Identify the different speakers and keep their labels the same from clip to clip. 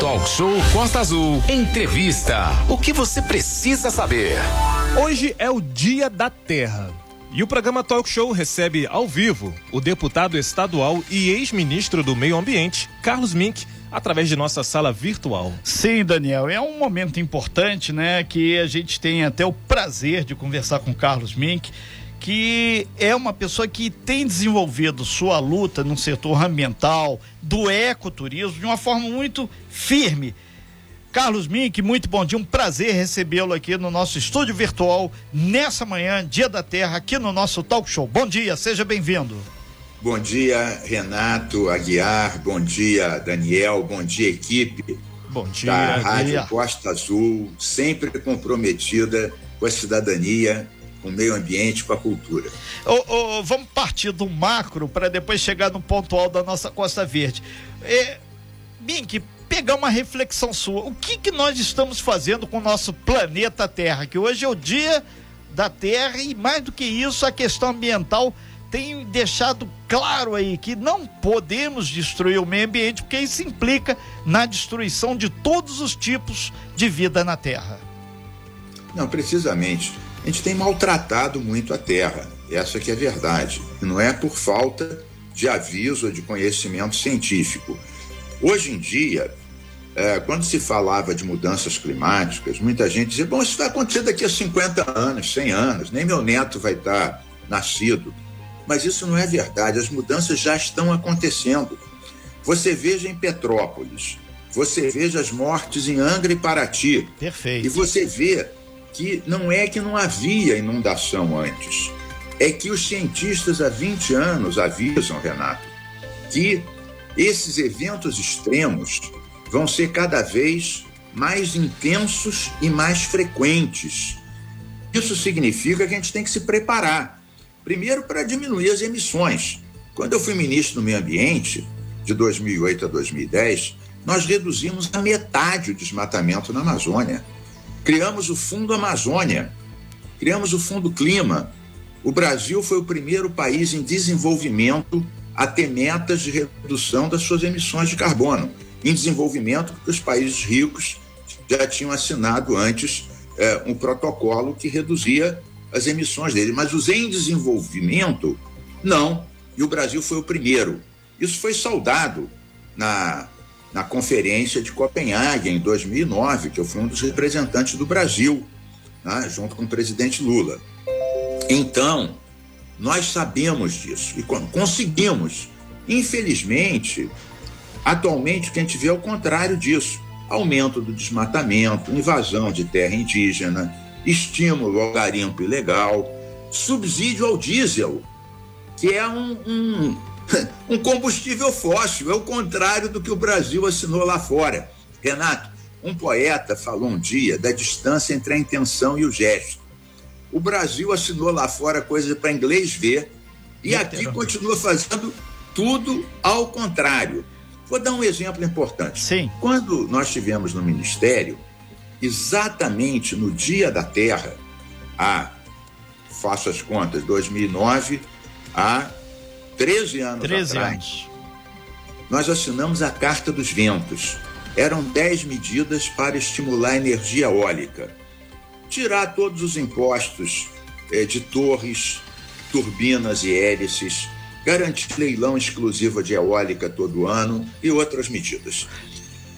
Speaker 1: Talk Show Costa Azul. Entrevista. O que você precisa saber?
Speaker 2: Hoje é o Dia da Terra. E o programa Talk Show recebe ao vivo o deputado estadual e ex-ministro do Meio Ambiente, Carlos Mink, através de nossa sala virtual.
Speaker 3: Sim, Daniel, é um momento importante, né, que a gente tem até o prazer de conversar com Carlos Mink que é uma pessoa que tem desenvolvido sua luta no setor ambiental, do ecoturismo, de uma forma muito firme. Carlos Mink, muito bom dia, um prazer recebê-lo aqui no nosso estúdio virtual nessa manhã, Dia da Terra, aqui no nosso talk show. Bom dia, seja bem-vindo.
Speaker 4: Bom dia, Renato Aguiar, bom dia, Daniel, bom dia, equipe.
Speaker 3: Bom dia,
Speaker 4: da Rádio Costa Azul, sempre comprometida com a cidadania com o meio ambiente, com a cultura.
Speaker 3: Oh, oh, vamos partir do macro para depois chegar no pontual da nossa Costa Verde. É, Bink, pegar uma reflexão sua. O que, que nós estamos fazendo com o nosso planeta Terra? Que hoje é o dia da Terra e mais do que isso, a questão ambiental tem deixado claro aí que não podemos destruir o meio ambiente, porque isso implica na destruição de todos os tipos de vida na Terra.
Speaker 4: Não, precisamente a gente tem maltratado muito a terra. Essa que é a verdade. E não é por falta de aviso ou de conhecimento científico. Hoje em dia, é, quando se falava de mudanças climáticas, muita gente dizia: bom, isso vai acontecer daqui a 50 anos, 100 anos, nem meu neto vai estar nascido. Mas isso não é verdade, as mudanças já estão acontecendo. Você veja em Petrópolis, você veja as mortes em Angra e Paraty.
Speaker 3: Perfeito.
Speaker 4: E você vê que não é que não havia inundação antes, é que os cientistas há 20 anos avisam, Renato, que esses eventos extremos vão ser cada vez mais intensos e mais frequentes. Isso significa que a gente tem que se preparar. Primeiro, para diminuir as emissões. Quando eu fui ministro do Meio Ambiente, de 2008 a 2010, nós reduzimos a metade o desmatamento na Amazônia. Criamos o Fundo Amazônia, criamos o Fundo Clima. O Brasil foi o primeiro país em desenvolvimento a ter metas de redução das suas emissões de carbono. Em desenvolvimento, porque os países ricos já tinham assinado antes é, um protocolo que reduzia as emissões dele. Mas os em desenvolvimento, não. E o Brasil foi o primeiro. Isso foi saudado na na conferência de Copenhague, em 2009, que eu fui um dos representantes do Brasil, né, junto com o presidente Lula. Então, nós sabemos disso e conseguimos. Infelizmente, atualmente o que a gente vê é o contrário disso: aumento do desmatamento, invasão de terra indígena, estímulo ao garimpo ilegal, subsídio ao diesel, que é um, um um combustível fóssil, é o contrário do que o Brasil assinou lá fora. Renato, um poeta falou um dia da distância entre a intenção e o gesto. O Brasil assinou lá fora coisa para inglês ver e aqui continua fazendo tudo ao contrário. Vou dar um exemplo importante.
Speaker 3: Sim.
Speaker 4: Quando nós estivemos no ministério, exatamente no Dia da Terra, a faço as contas, 2009 a 13 anos 13 atrás, anos. nós assinamos a Carta dos Ventos. Eram 10 medidas para estimular a energia eólica. Tirar todos os impostos eh, de torres, turbinas e hélices, garantir leilão exclusivo de eólica todo ano e outras medidas.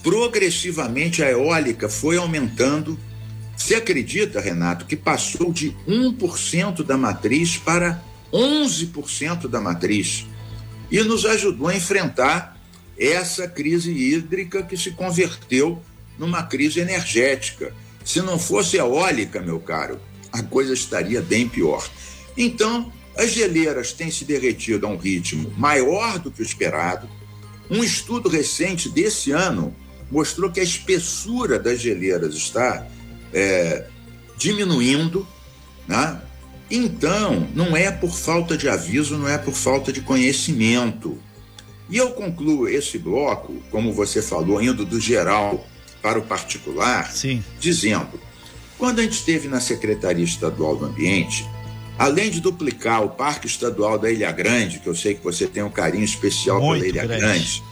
Speaker 4: Progressivamente a eólica foi aumentando. Se acredita, Renato, que passou de 1% da matriz para 11% da matriz e nos ajudou a enfrentar essa crise hídrica que se converteu numa crise energética. Se não fosse eólica, meu caro, a coisa estaria bem pior. Então, as geleiras têm se derretido a um ritmo maior do que o esperado. Um estudo recente desse ano mostrou que a espessura das geleiras está é, diminuindo, né? Então, não é por falta de aviso, não é por falta de conhecimento. E eu concluo esse bloco, como você falou, indo do geral para o particular,
Speaker 3: Sim.
Speaker 4: dizendo: quando a gente esteve na Secretaria Estadual do Ambiente, além de duplicar o Parque Estadual da Ilha Grande, que eu sei que você tem um carinho especial
Speaker 3: Muito
Speaker 4: pela Ilha
Speaker 3: grande.
Speaker 4: Grande,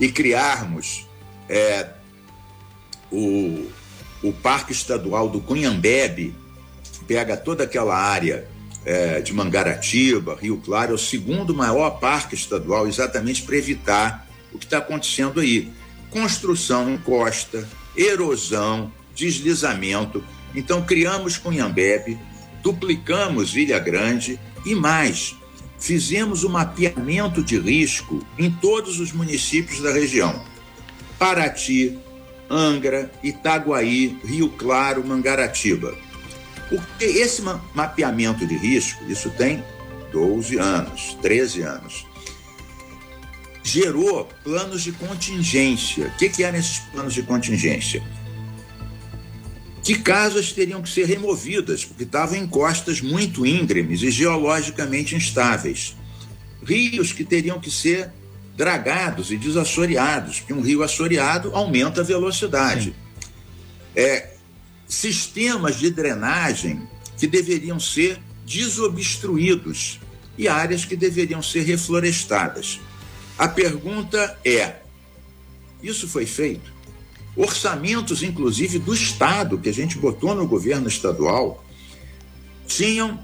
Speaker 4: e criarmos é, o, o Parque Estadual do Cunhambebe, pega toda aquela área é, de Mangaratiba, Rio Claro, é o segundo maior parque estadual, exatamente para evitar o que está acontecendo aí. Construção em costa, erosão, deslizamento. Então, criamos Cunhambebe, duplicamos Ilha Grande e mais, fizemos o um mapeamento de risco em todos os municípios da região. Paraty, Angra, Itaguaí, Rio Claro, Mangaratiba. Porque esse mapeamento de risco, isso tem 12 anos, 13 anos, gerou planos de contingência. O que, que eram esses planos de contingência? Que casas teriam que ser removidas, porque estavam em costas muito íngremes e geologicamente instáveis. Rios que teriam que ser dragados e desassoreados, porque um rio assoreado aumenta a velocidade. É, sistemas de drenagem que deveriam ser desobstruídos e áreas que deveriam ser reflorestadas. A pergunta é: isso foi feito? Orçamentos, inclusive, do Estado, que a gente botou no governo estadual, tinham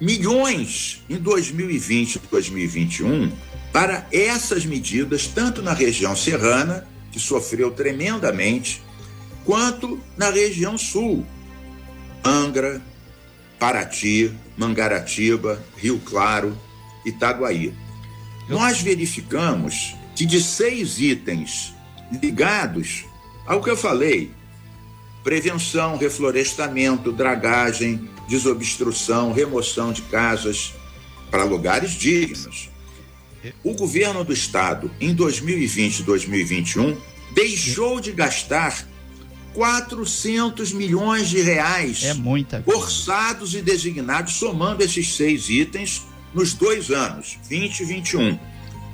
Speaker 4: milhões em 2020 e 2021 para essas medidas, tanto na região serrana, que sofreu tremendamente, quanto na região sul. Angra, Paraty, Mangaratiba, Rio Claro, Itaguaí. Nós verificamos que de seis itens ligados ao que eu falei, prevenção, reflorestamento, dragagem, desobstrução, remoção de casas para lugares dignos, o governo do estado, em 2020 e 2021, deixou de gastar 400 milhões de reais
Speaker 3: é muita
Speaker 4: orçados e designados, somando esses seis itens nos dois anos, 20 e 21.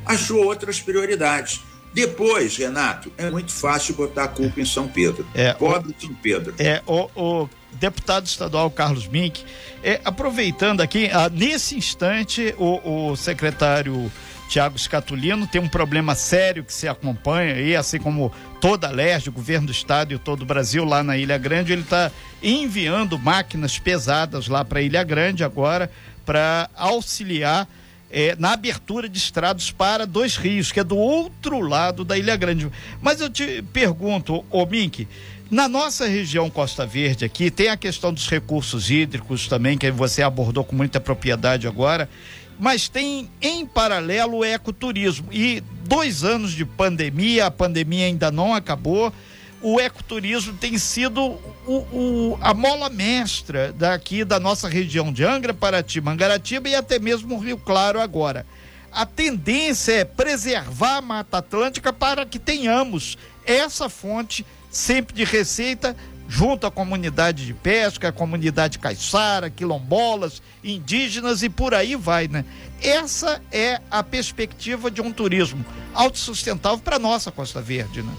Speaker 4: Achou outras prioridades. Depois, Renato, é muito fácil botar a culpa em São Pedro.
Speaker 3: É, Pobre o, São Pedro. É, o, o deputado estadual Carlos Mink, é, aproveitando aqui, ah, nesse instante, o, o secretário Tiago Scatulino tem um problema sério que se acompanha aí, assim como toda a LERJ, o governo do estado e todo o Brasil lá na Ilha Grande, ele está enviando máquinas pesadas lá para Ilha Grande agora para auxiliar é, na abertura de estrados para dois rios, que é do outro lado da Ilha Grande. Mas eu te pergunto, ô Mink, na nossa região Costa Verde aqui, tem a questão dos recursos hídricos também, que você abordou com muita propriedade agora mas tem em paralelo o ecoturismo. E dois anos de pandemia, a pandemia ainda não acabou. O ecoturismo tem sido o, o, a mola mestra daqui da nossa região de Angra, Paraty, Mangaratiba e até mesmo Rio Claro agora. A tendência é preservar a Mata Atlântica para que tenhamos essa fonte sempre de receita junto à comunidade de pesca, a comunidade caiçara, quilombolas, indígenas e por aí vai, né? Essa é a perspectiva de um turismo autossustentável para nossa Costa Verde, né?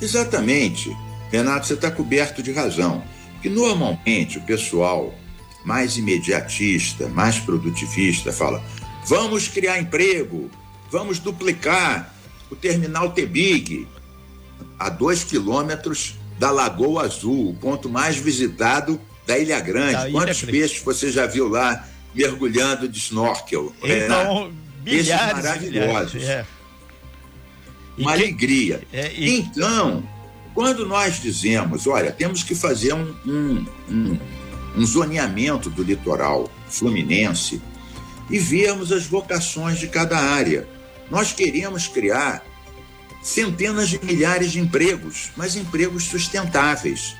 Speaker 4: Exatamente. Renato, você está coberto de razão. Que normalmente o pessoal mais imediatista, mais produtivista, fala: vamos criar emprego, vamos duplicar o terminal Tebig a dois quilômetros da Lagoa Azul, o ponto mais visitado da Ilha Grande. Da Quantos peixes você já viu lá mergulhando de snorkel?
Speaker 3: Então, peixes maravilhosos.
Speaker 4: É. Uma que... alegria. É, e... Então, quando nós dizemos, olha, temos que fazer um, um, um, um zoneamento do litoral fluminense e vermos as vocações de cada área. Nós queremos criar centenas de milhares de empregos, mas empregos sustentáveis.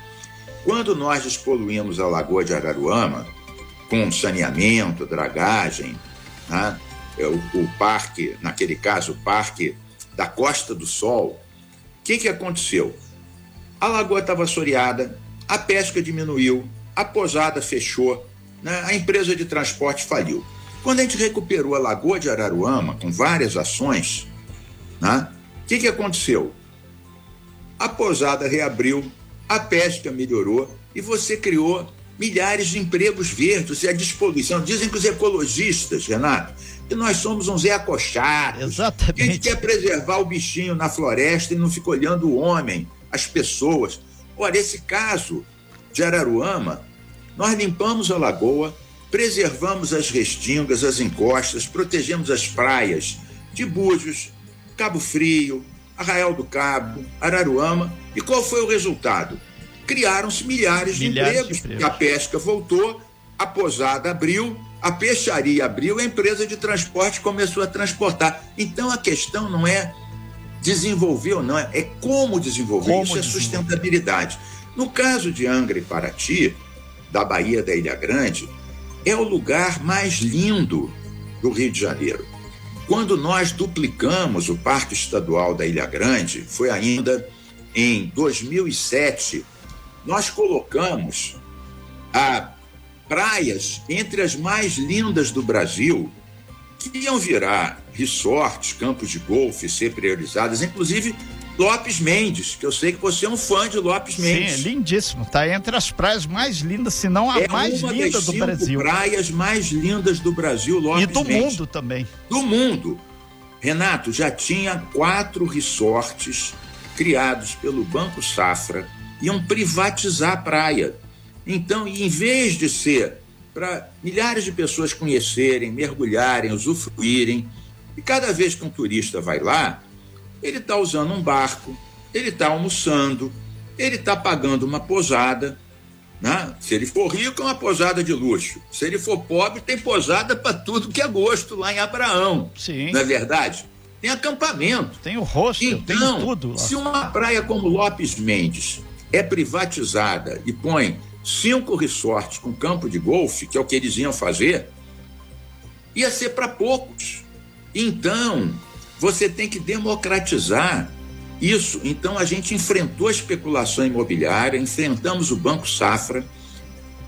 Speaker 4: Quando nós despoluímos a Lagoa de Araruama, com saneamento, dragagem, né? É, o, o, parque, naquele caso, o parque da Costa do Sol, o que, que aconteceu? A lagoa estava assoreada, a pesca diminuiu, a posada fechou, né? a empresa de transporte faliu. Quando a gente recuperou a Lagoa de Araruama, com várias ações, né? O que, que aconteceu? A posada reabriu, a pesca melhorou e você criou milhares de empregos verdes e a despoluição. Dizem que os ecologistas, Renato, que nós somos uns Zé Acochados.
Speaker 3: Exatamente.
Speaker 4: a gente quer preservar o bichinho na floresta e não fica olhando o homem, as pessoas. Olha, esse caso de Araruama, nós limpamos a lagoa, preservamos as restingas, as encostas, protegemos as praias de Búzios, Cabo Frio, Arraial do Cabo, Araruama. E qual foi o resultado? Criaram-se milhares, milhares, de empregos, de empregos. a pesca voltou, a posada abriu, a peixaria abriu, a empresa de transporte começou a transportar. Então a questão não é desenvolver ou não, é como desenvolver. Como Isso é sustentabilidade. No caso de Angra e Paraty, da Bahia da Ilha Grande, é o lugar mais lindo do Rio de Janeiro. Quando nós duplicamos o Parque Estadual da Ilha Grande, foi ainda em 2007, nós colocamos a praias entre as mais lindas do Brasil, que iam virar resorts, campos de golfe, ser priorizadas, inclusive Lopes Mendes, que eu sei que você é um fã de Lopes Mendes.
Speaker 3: Sim, é lindíssimo. Está entre as praias mais lindas, se não a
Speaker 4: é
Speaker 3: mais linda do Brasil.
Speaker 4: praias mais lindas do Brasil, Lopes
Speaker 3: E do
Speaker 4: Mendes.
Speaker 3: mundo também.
Speaker 4: Do mundo. Renato, já tinha quatro resorts criados pelo Banco Safra, iam privatizar a praia. Então, em vez de ser para milhares de pessoas conhecerem, mergulharem, usufruírem, e cada vez que um turista vai lá, ele está usando um barco, ele está almoçando, ele está pagando uma posada. Né? Se ele for rico, é uma posada de luxo. Se ele for pobre, tem posada para tudo que é gosto lá em Abraão.
Speaker 3: Sim.
Speaker 4: Não é verdade? Tem acampamento.
Speaker 3: Tem o rosto,
Speaker 4: então,
Speaker 3: tem tudo. Lá.
Speaker 4: Se uma praia como Lopes Mendes é privatizada e põe cinco resorts com campo de golfe, que é o que eles iam fazer, ia ser para poucos. Então, você tem que democratizar isso. Então, a gente enfrentou a especulação imobiliária, enfrentamos o Banco Safra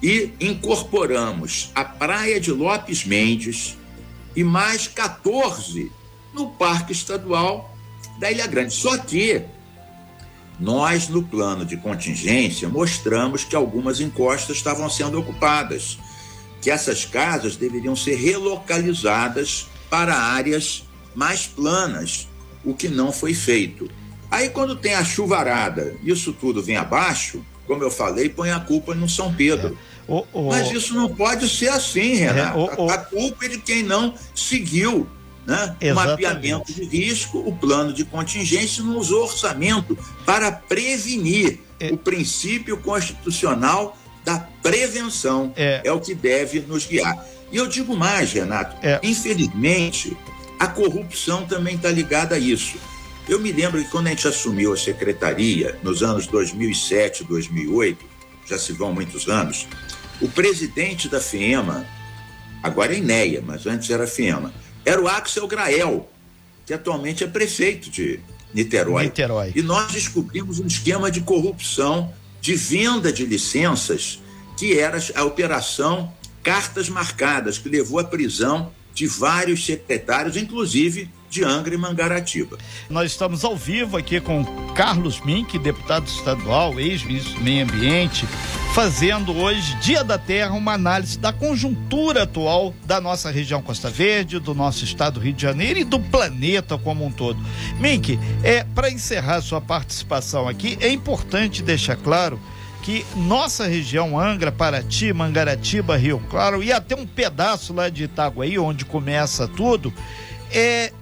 Speaker 4: e incorporamos a Praia de Lopes Mendes e mais 14 no Parque Estadual da Ilha Grande. Só que nós, no plano de contingência, mostramos que algumas encostas estavam sendo ocupadas, que essas casas deveriam ser relocalizadas para áreas mais planas, o que não foi feito. Aí, quando tem a chuvarada, isso tudo vem abaixo, como eu falei, põe a culpa no São Pedro. É. Oh, oh, Mas isso não pode ser assim, Renato. É, oh, a culpa é de quem não seguiu né? o mapeamento de risco, o plano de contingência, não usou orçamento para prevenir é. o princípio constitucional da prevenção. É. é o que deve nos guiar. E eu digo mais, Renato, é. infelizmente, a corrupção também está ligada a isso. Eu me lembro que quando a gente assumiu a secretaria, nos anos 2007, 2008, já se vão muitos anos, o presidente da FEMA, agora é INEA, mas antes era FEMA, era o Axel Grael, que atualmente é prefeito de Niterói.
Speaker 3: Niterói.
Speaker 4: E nós descobrimos um esquema de corrupção de venda de licenças, que era a operação Cartas Marcadas, que levou à prisão de vários secretários, inclusive de Angra e Mangaratiba.
Speaker 3: Nós estamos ao vivo aqui com Carlos Mink, deputado estadual, ex-ministro do Meio Ambiente, fazendo hoje, Dia da Terra, uma análise da conjuntura atual da nossa região Costa Verde, do nosso estado do Rio de Janeiro e do planeta como um todo. Mink, é, para encerrar sua participação aqui, é importante deixar claro que nossa região, Angra, Paraty, Mangaratiba, Rio Claro e até um pedaço lá de Itaguaí, onde começa tudo, é,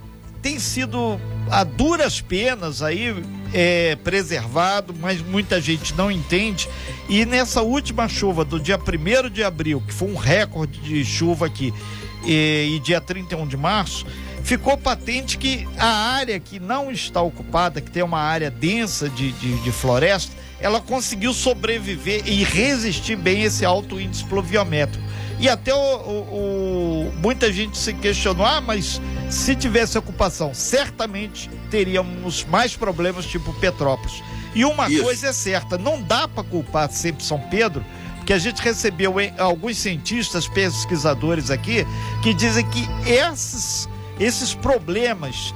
Speaker 3: tem sido a duras penas aí é, preservado, mas muita gente não entende. E nessa última chuva do dia 1 de abril, que foi um recorde de chuva aqui, e, e dia 31 de março, ficou patente que a área que não está ocupada, que tem uma área densa de, de, de floresta, ela conseguiu sobreviver e resistir bem esse alto índice pluviométrico. E até o, o, o, muita gente se questionou: ah, mas se tivesse ocupação, certamente teríamos mais problemas tipo Petrópolis. E uma Isso. coisa é certa: não dá para culpar sempre São Pedro, porque a gente recebeu alguns cientistas, pesquisadores aqui, que dizem que esses, esses problemas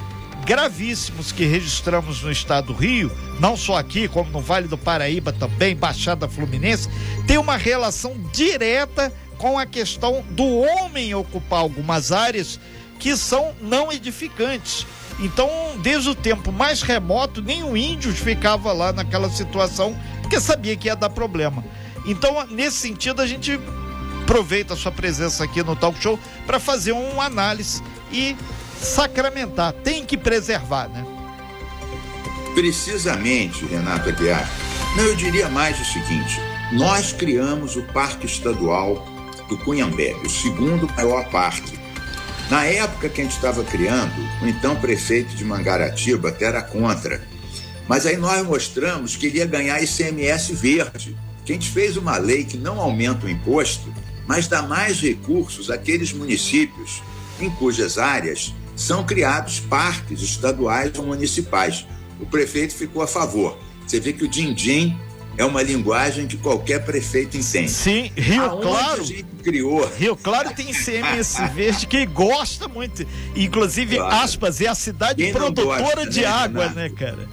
Speaker 3: gravíssimos que registramos no estado do Rio, não só aqui, como no Vale do Paraíba também, Baixada Fluminense, tem uma relação direta com a questão do homem ocupar algumas áreas que são não edificantes. Então, desde o tempo mais remoto, nem o índio ficava lá naquela situação, porque sabia que ia dar problema. Então, nesse sentido, a gente aproveita a sua presença aqui no Talk Show para fazer uma análise e sacramentar. Tem que preservar, né?
Speaker 4: Precisamente, Renato Aguiar. Não, eu diria mais o seguinte: nós criamos o Parque Estadual do Cunhambebe, o segundo maior parque na época que a gente estava criando, o então prefeito de Mangaratiba até era contra. Mas aí nós mostramos que ele ia ganhar ICMS verde. Que a gente fez uma lei que não aumenta o imposto, mas dá mais recursos àqueles municípios em cujas áreas são criados parques estaduais ou municipais. O prefeito ficou a favor. Você vê que o din-din é uma linguagem que qualquer prefeito entende.
Speaker 3: Sim, Rio Aonde Claro.
Speaker 4: A gente criou.
Speaker 3: Rio Claro tem CMS verde que gosta muito. Inclusive, claro. aspas, é a cidade Quem produtora gosta, de né, água, Renato? né, cara?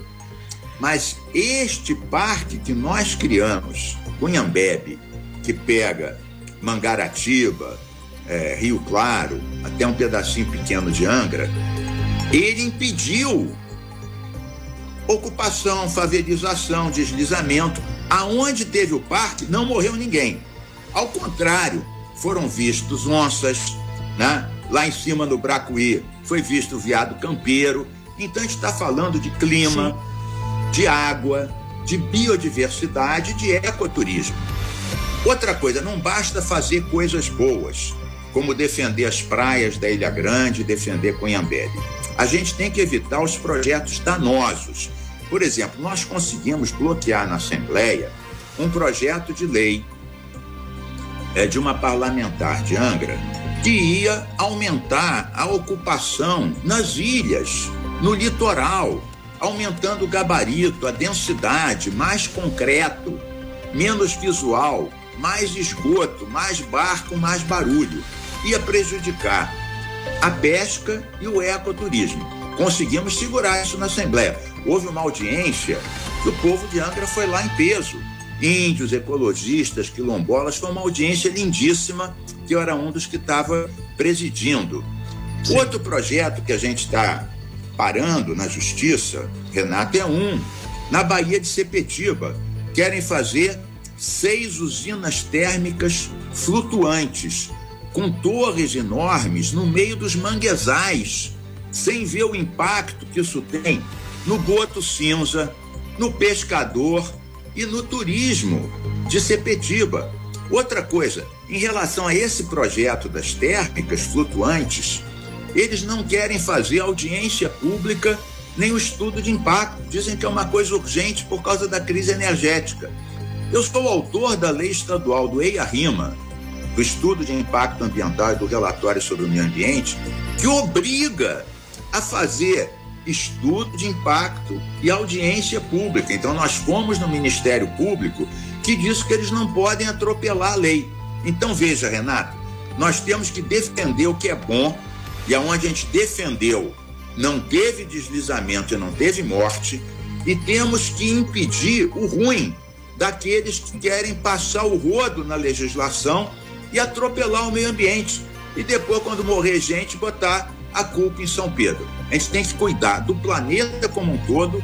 Speaker 4: Mas este parque que nós criamos, Cunhambebe, que pega Mangaratiba, é, Rio Claro, até um pedacinho pequeno de Angra, ele impediu ocupação, favelização, deslizamento Aonde teve o parque, não morreu ninguém. Ao contrário, foram vistos onças, né? Lá em cima no Bracuí foi visto o viado campeiro. Então a gente está falando de clima, Sim. de água, de biodiversidade, de ecoturismo. Outra coisa, não basta fazer coisas boas, como defender as praias da Ilha Grande, defender Cunhambele. A gente tem que evitar os projetos danosos por exemplo, nós conseguimos bloquear na Assembleia um projeto de lei é, de uma parlamentar de Angra que ia aumentar a ocupação nas ilhas, no litoral, aumentando o gabarito, a densidade, mais concreto, menos visual, mais esgoto, mais barco, mais barulho. Ia prejudicar a pesca e o ecoturismo. Conseguimos segurar isso na Assembleia houve uma audiência que o povo de Angra foi lá em peso. Índios, ecologistas, quilombolas, foi uma audiência lindíssima, que eu era um dos que estava presidindo. Sim. Outro projeto que a gente está parando na justiça, Renato, é um, na Baía de Sepetiba. Querem fazer seis usinas térmicas flutuantes, com torres enormes no meio dos manguezais, sem ver o impacto que isso tem no boto cinza, no pescador e no turismo de Sepetiba. Outra coisa, em relação a esse projeto das térmicas flutuantes, eles não querem fazer audiência pública nem o estudo de impacto. Dizem que é uma coisa urgente por causa da crise energética. Eu sou autor da lei estadual do EIA-RIMA, do estudo de impacto ambiental e do relatório sobre o meio ambiente, que obriga a fazer estudo de impacto e audiência pública. Então, nós fomos no Ministério Público que disse que eles não podem atropelar a lei. Então, veja, Renato, nós temos que defender o que é bom e aonde a gente defendeu não teve deslizamento e não teve morte, e temos que impedir o ruim daqueles que querem passar o rodo na legislação e atropelar o meio ambiente. E depois, quando morrer gente, botar a culpa em São Pedro. A gente tem que cuidar do planeta como um todo,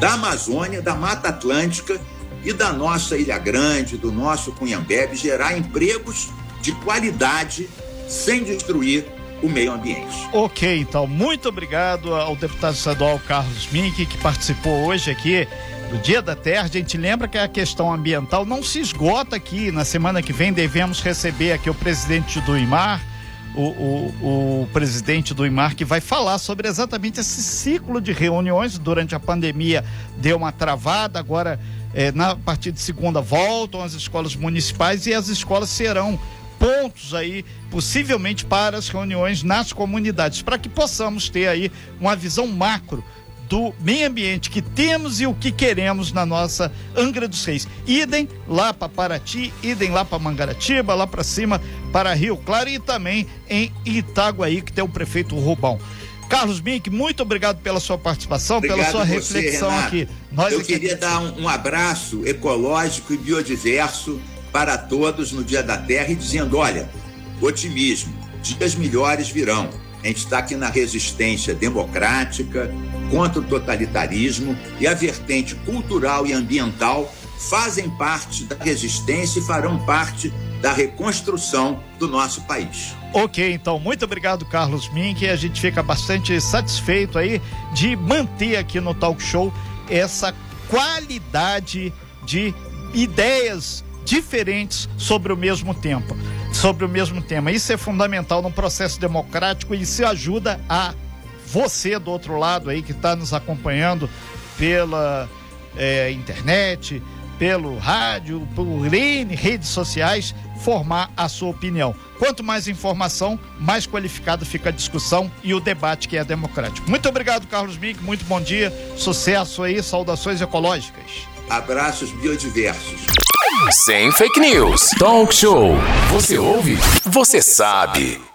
Speaker 4: da Amazônia, da Mata Atlântica e da nossa Ilha Grande, do nosso Cunhambebe, gerar empregos de qualidade sem destruir o meio ambiente.
Speaker 3: Ok, então, muito obrigado ao deputado estadual Carlos Mink, que participou hoje aqui do Dia da Terra. A gente lembra que a questão ambiental não se esgota aqui. Na semana que vem devemos receber aqui o presidente do IMAR, o, o, o, presidente do IMAR que vai falar sobre exatamente esse ciclo de reuniões. Durante a pandemia deu uma travada, agora é, na partir de segunda voltam as escolas municipais e as escolas serão pontos aí, possivelmente para as reuniões nas comunidades, para que possamos ter aí uma visão macro do meio ambiente que temos e o que queremos na nossa Angra dos Reis. Idem lá para Paraty, idem lá para Mangaratiba, lá para cima para Rio Claro e também em Itaguaí, que tem o prefeito Rubão. Carlos Mink, muito obrigado pela sua participação, obrigado pela sua você, reflexão Renato. aqui.
Speaker 4: Nós Eu aqui... queria dar um, um abraço ecológico e biodiverso para todos no Dia da Terra e dizendo: olha, otimismo, dias melhores virão. A gente está aqui na resistência democrática contra o totalitarismo e a vertente cultural e ambiental fazem parte da resistência e farão parte da reconstrução do nosso país.
Speaker 3: Ok, então, muito obrigado, Carlos Mink. A gente fica bastante satisfeito aí de manter aqui no Talk Show essa qualidade de ideias diferentes sobre o mesmo tempo, sobre o mesmo tema. Isso é fundamental no processo democrático e isso ajuda a você do outro lado aí que está nos acompanhando pela é, internet, pelo rádio, por redes sociais, formar a sua opinião. Quanto mais informação, mais qualificado fica a discussão e o debate que é democrático. Muito obrigado, Carlos Mink. Muito bom dia. Sucesso aí. Saudações ecológicas.
Speaker 4: Abraços biodiversos.
Speaker 1: Sem fake news. Talk show. Você ouve? Você sabe.